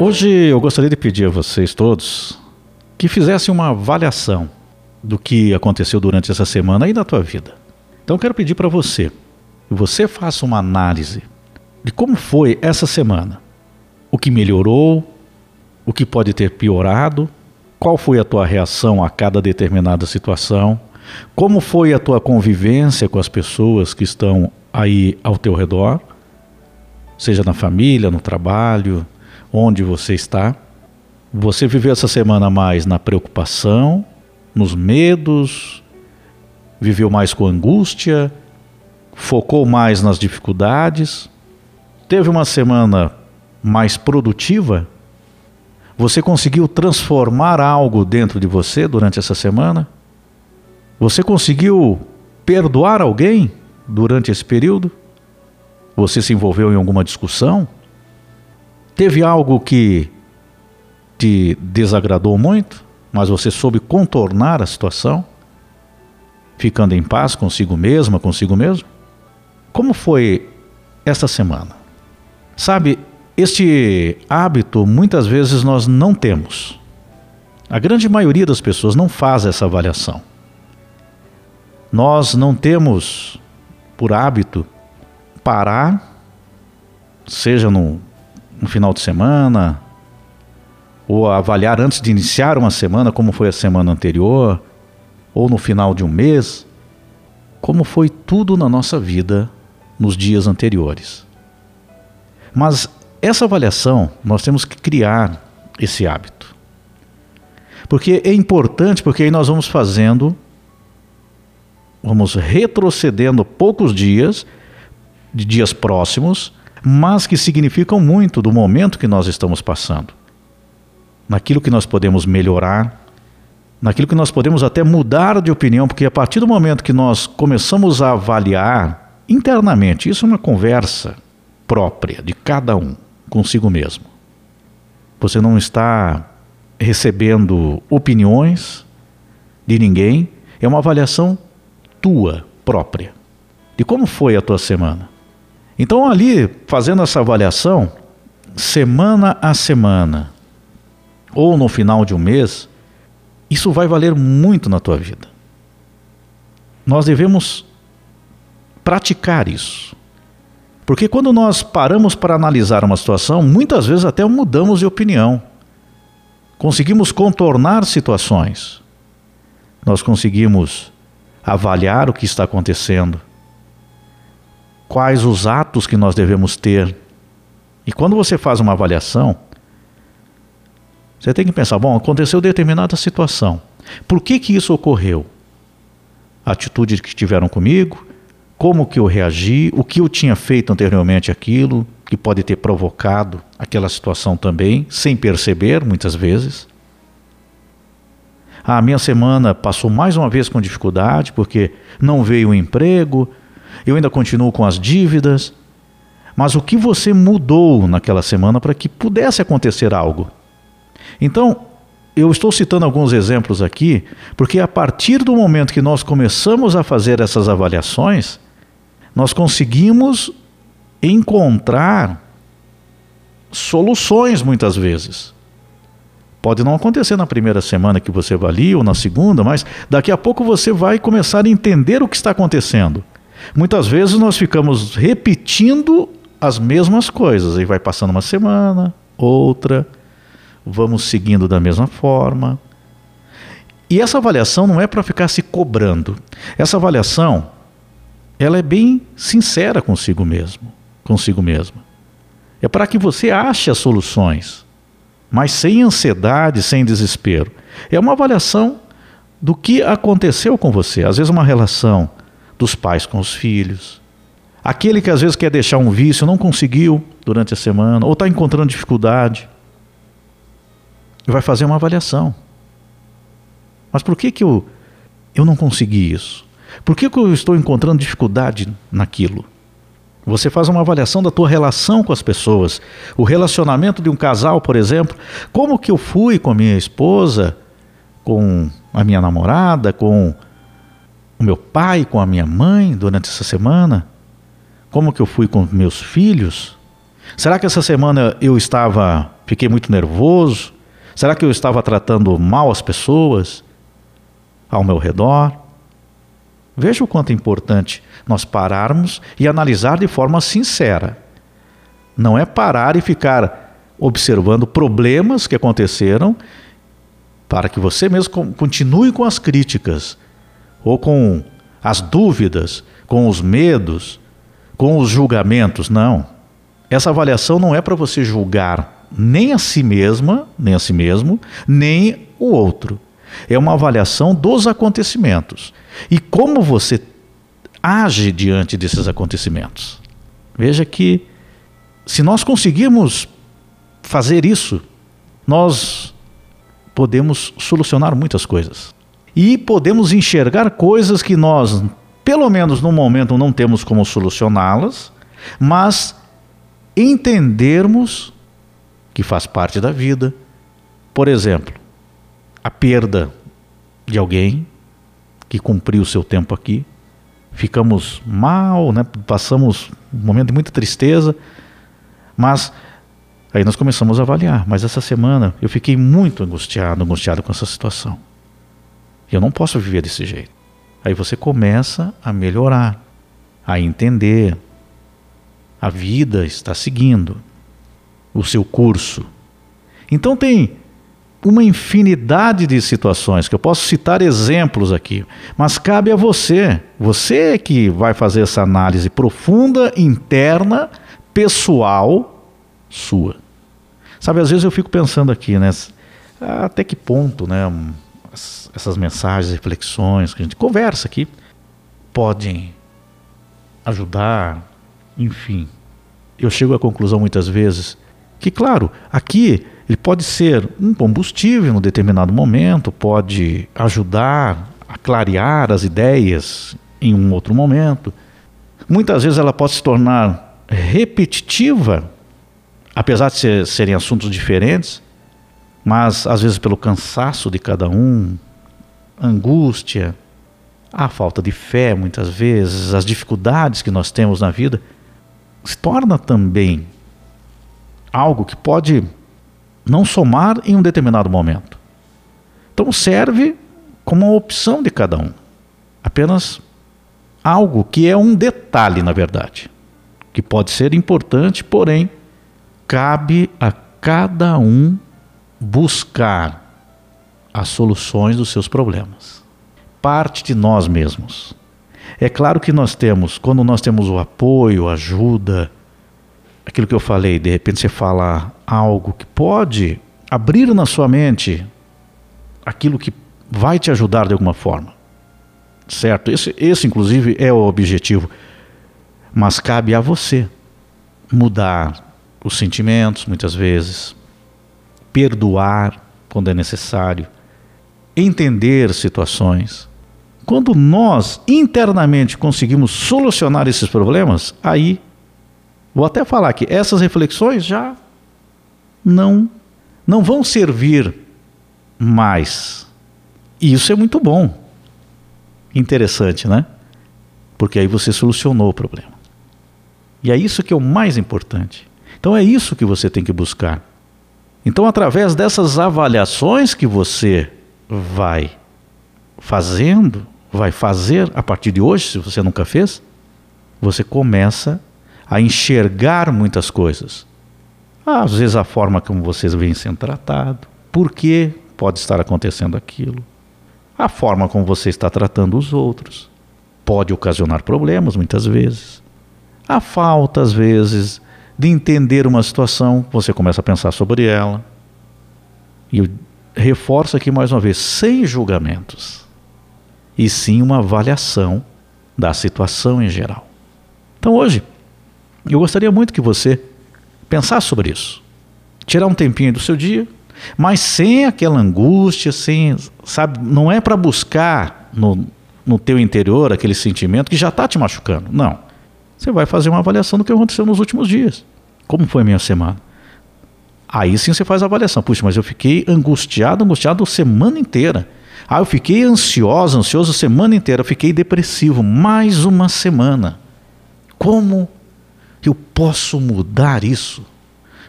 Hoje eu gostaria de pedir a vocês todos que fizessem uma avaliação do que aconteceu durante essa semana aí na tua vida. Então eu quero pedir para você que você faça uma análise de como foi essa semana. O que melhorou, o que pode ter piorado, qual foi a tua reação a cada determinada situação, como foi a tua convivência com as pessoas que estão aí ao teu redor, seja na família, no trabalho, onde você está. Você viveu essa semana mais na preocupação, nos medos, viveu mais com angústia, focou mais nas dificuldades, teve uma semana mais produtiva? Você conseguiu transformar algo dentro de você durante essa semana? Você conseguiu perdoar alguém durante esse período? Você se envolveu em alguma discussão? Teve algo que te desagradou muito, mas você soube contornar a situação, ficando em paz consigo mesma, consigo mesmo? Como foi esta semana? Sabe, este hábito muitas vezes nós não temos. A grande maioria das pessoas não faz essa avaliação. Nós não temos por hábito parar, seja no no final de semana, ou avaliar antes de iniciar uma semana como foi a semana anterior, ou no final de um mês, como foi tudo na nossa vida nos dias anteriores. Mas essa avaliação nós temos que criar esse hábito. Porque é importante, porque aí nós vamos fazendo, vamos retrocedendo poucos dias, de dias próximos, mas que significam muito do momento que nós estamos passando. Naquilo que nós podemos melhorar, naquilo que nós podemos até mudar de opinião, porque a partir do momento que nós começamos a avaliar internamente, isso é uma conversa própria de cada um consigo mesmo. Você não está recebendo opiniões de ninguém, é uma avaliação tua própria de como foi a tua semana. Então, ali, fazendo essa avaliação, semana a semana, ou no final de um mês, isso vai valer muito na tua vida. Nós devemos praticar isso. Porque quando nós paramos para analisar uma situação, muitas vezes até mudamos de opinião. Conseguimos contornar situações. Nós conseguimos avaliar o que está acontecendo quais os atos que nós devemos ter. E quando você faz uma avaliação, você tem que pensar, bom, aconteceu determinada situação. Por que que isso ocorreu? A atitude que tiveram comigo, como que eu reagi, o que eu tinha feito anteriormente aquilo, que pode ter provocado aquela situação também, sem perceber muitas vezes. A minha semana passou mais uma vez com dificuldade, porque não veio o emprego, eu ainda continuo com as dívidas. Mas o que você mudou naquela semana para que pudesse acontecer algo? Então, eu estou citando alguns exemplos aqui, porque a partir do momento que nós começamos a fazer essas avaliações, nós conseguimos encontrar soluções muitas vezes. Pode não acontecer na primeira semana que você avalia ou na segunda, mas daqui a pouco você vai começar a entender o que está acontecendo. Muitas vezes nós ficamos repetindo as mesmas coisas, e vai passando uma semana, outra, vamos seguindo da mesma forma. E essa avaliação não é para ficar se cobrando. Essa avaliação, ela é bem sincera consigo mesmo, consigo mesma. É para que você ache as soluções, mas sem ansiedade, sem desespero. É uma avaliação do que aconteceu com você. Às vezes uma relação dos pais com os filhos. Aquele que às vezes quer deixar um vício, não conseguiu durante a semana, ou está encontrando dificuldade, vai fazer uma avaliação. Mas por que, que eu, eu não consegui isso? Por que, que eu estou encontrando dificuldade naquilo? Você faz uma avaliação da tua relação com as pessoas. O relacionamento de um casal, por exemplo. Como que eu fui com a minha esposa, com a minha namorada, com o meu pai, com a minha mãe durante essa semana? Como que eu fui com meus filhos? Será que essa semana eu estava Fiquei muito nervoso? Será que eu estava tratando mal as pessoas ao meu redor? Veja o quanto é importante nós pararmos e analisar de forma sincera. Não é parar e ficar observando problemas que aconteceram para que você mesmo continue com as críticas ou com as dúvidas, com os medos, com os julgamentos. Não. Essa avaliação não é para você julgar nem a si mesma, nem a si mesmo, nem o outro. É uma avaliação dos acontecimentos e como você age diante desses acontecimentos. Veja que se nós conseguirmos fazer isso, nós podemos solucionar muitas coisas. E podemos enxergar coisas que nós, pelo menos no momento, não temos como solucioná-las, mas entendermos que faz parte da vida. Por exemplo, a perda de alguém que cumpriu o seu tempo aqui. Ficamos mal, né? passamos um momento de muita tristeza, mas aí nós começamos a avaliar. Mas essa semana eu fiquei muito angustiado, angustiado com essa situação. Eu não posso viver desse jeito. Aí você começa a melhorar, a entender. A vida está seguindo o seu curso. Então tem uma infinidade de situações que eu posso citar exemplos aqui, mas cabe a você. Você que vai fazer essa análise profunda, interna, pessoal sua. Sabe, às vezes eu fico pensando aqui, né? Até que ponto, né? Essas mensagens, reflexões que a gente conversa aqui podem ajudar, enfim. Eu chego à conclusão muitas vezes que, claro, aqui ele pode ser um combustível em um determinado momento, pode ajudar a clarear as ideias em um outro momento. Muitas vezes ela pode se tornar repetitiva, apesar de ser, serem assuntos diferentes, mas às vezes pelo cansaço de cada um, angústia, a falta de fé, muitas vezes, as dificuldades que nós temos na vida, se torna também algo que pode não somar em um determinado momento. Então serve como uma opção de cada um. Apenas algo que é um detalhe, na verdade, que pode ser importante, porém, cabe a cada um buscar as soluções dos seus problemas. Parte de nós mesmos. É claro que nós temos, quando nós temos o apoio, ajuda, aquilo que eu falei, de repente você fala algo que pode abrir na sua mente aquilo que vai te ajudar de alguma forma. Certo? Esse, esse inclusive, é o objetivo. Mas cabe a você mudar os sentimentos, muitas vezes, perdoar quando é necessário, entender situações. Quando nós internamente conseguimos solucionar esses problemas, aí Vou até falar que essas reflexões já não não vão servir mais. E isso é muito bom. Interessante, né? Porque aí você solucionou o problema. E é isso que é o mais importante. Então é isso que você tem que buscar. Então, através dessas avaliações que você vai fazendo, vai fazer a partir de hoje, se você nunca fez, você começa a enxergar muitas coisas. Às vezes a forma como vocês vêm sendo tratado, por que pode estar acontecendo aquilo, a forma como você está tratando os outros, pode ocasionar problemas muitas vezes. A falta, às vezes, de entender uma situação, você começa a pensar sobre ela. E eu reforço aqui mais uma vez, sem julgamentos, e sim uma avaliação da situação em geral. Então hoje, eu gostaria muito que você pensasse sobre isso. Tirar um tempinho do seu dia, mas sem aquela angústia, sem, sabe, não é para buscar no, no teu interior aquele sentimento que já está te machucando. Não. Você vai fazer uma avaliação do que aconteceu nos últimos dias. Como foi a minha semana? Aí sim você faz a avaliação. Puxa, mas eu fiquei angustiado, angustiado semana inteira. Ah, eu fiquei ansioso, ansioso a semana inteira. Eu fiquei depressivo mais uma semana. Como eu posso mudar isso?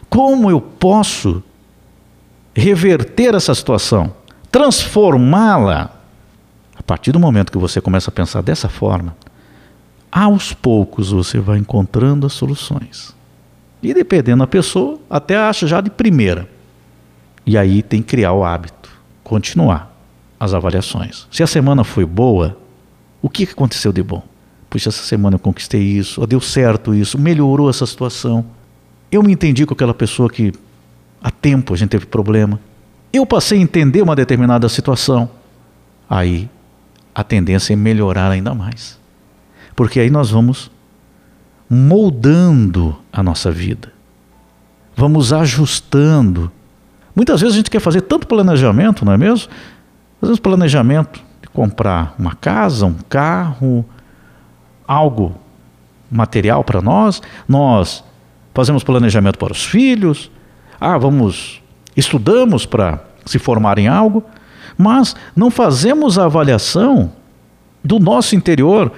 Como eu posso reverter essa situação, transformá-la. A partir do momento que você começa a pensar dessa forma, aos poucos você vai encontrando as soluções. E dependendo da pessoa, até acha já de primeira. E aí tem que criar o hábito, continuar as avaliações. Se a semana foi boa, o que aconteceu de bom? Puxa, essa semana eu conquistei isso, deu certo isso, melhorou essa situação. Eu me entendi com aquela pessoa que há tempo a gente teve problema. Eu passei a entender uma determinada situação. Aí a tendência é melhorar ainda mais. Porque aí nós vamos moldando a nossa vida. Vamos ajustando. Muitas vezes a gente quer fazer tanto planejamento, não é mesmo? Fazemos planejamento de comprar uma casa, um carro, algo material para nós, nós fazemos planejamento para os filhos, ah, vamos, estudamos para se formar em algo, mas não fazemos a avaliação do nosso interior,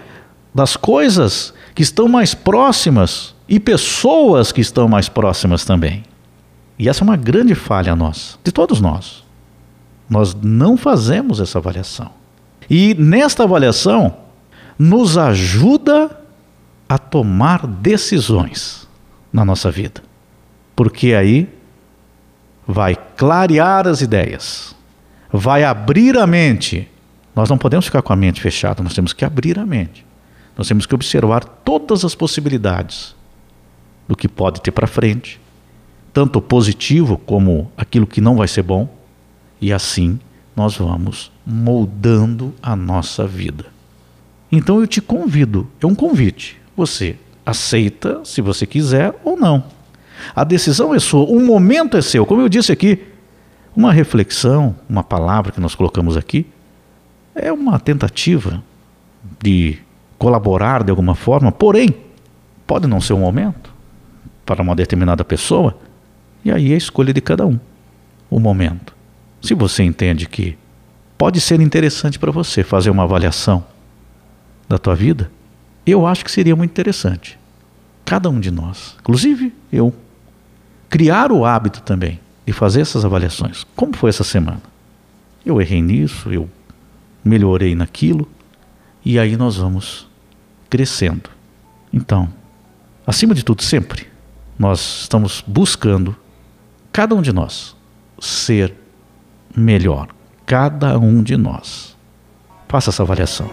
das coisas que estão mais próximas e pessoas que estão mais próximas também. E essa é uma grande falha nossa, de todos nós. Nós não fazemos essa avaliação. E nesta avaliação, nos ajuda a tomar decisões na nossa vida. Porque aí vai clarear as ideias, vai abrir a mente. Nós não podemos ficar com a mente fechada, nós temos que abrir a mente. Nós temos que observar todas as possibilidades do que pode ter para frente, tanto positivo como aquilo que não vai ser bom, e assim nós vamos moldando a nossa vida. Então eu te convido, é um convite. Você aceita se você quiser ou não. A decisão é sua, o momento é seu. Como eu disse aqui, uma reflexão, uma palavra que nós colocamos aqui, é uma tentativa de colaborar de alguma forma, porém, pode não ser o momento para uma determinada pessoa, e aí é a escolha de cada um, o momento. Se você entende que pode ser interessante para você fazer uma avaliação da tua vida, eu acho que seria muito interessante. Cada um de nós, inclusive eu, criar o hábito também de fazer essas avaliações. Como foi essa semana? Eu errei nisso, eu melhorei naquilo, e aí nós vamos crescendo. Então, acima de tudo, sempre, nós estamos buscando, cada um de nós, ser melhor. Cada um de nós. Faça essa avaliação.